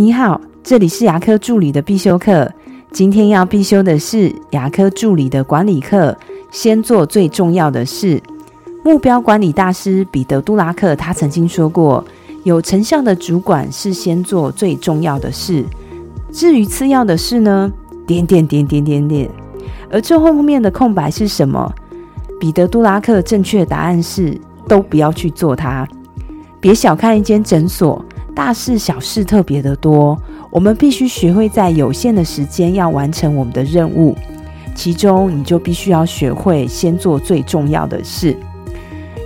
你好，这里是牙科助理的必修课。今天要必修的是牙科助理的管理课，先做最重要的事。目标管理大师彼得·杜拉克他曾经说过：“有成效的主管是先做最重要的事，至于次要的事呢？点点点点点点。而最后面的空白是什么？彼得·杜拉克正确答案是：都不要去做它。别小看一间诊所。”大事小事特别的多，我们必须学会在有限的时间要完成我们的任务。其中，你就必须要学会先做最重要的事。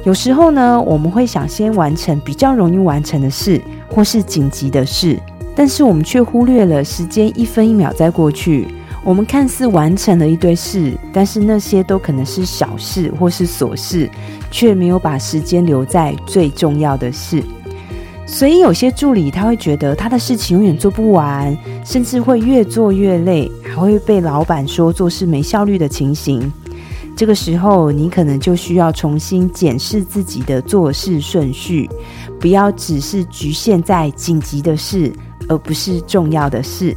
有时候呢，我们会想先完成比较容易完成的事，或是紧急的事，但是我们却忽略了时间一分一秒在过去。我们看似完成了一堆事，但是那些都可能是小事或是琐事，却没有把时间留在最重要的事。所以有些助理他会觉得他的事情永远做不完，甚至会越做越累，还会被老板说做事没效率的情形。这个时候，你可能就需要重新检视自己的做事顺序，不要只是局限在紧急的事，而不是重要的事。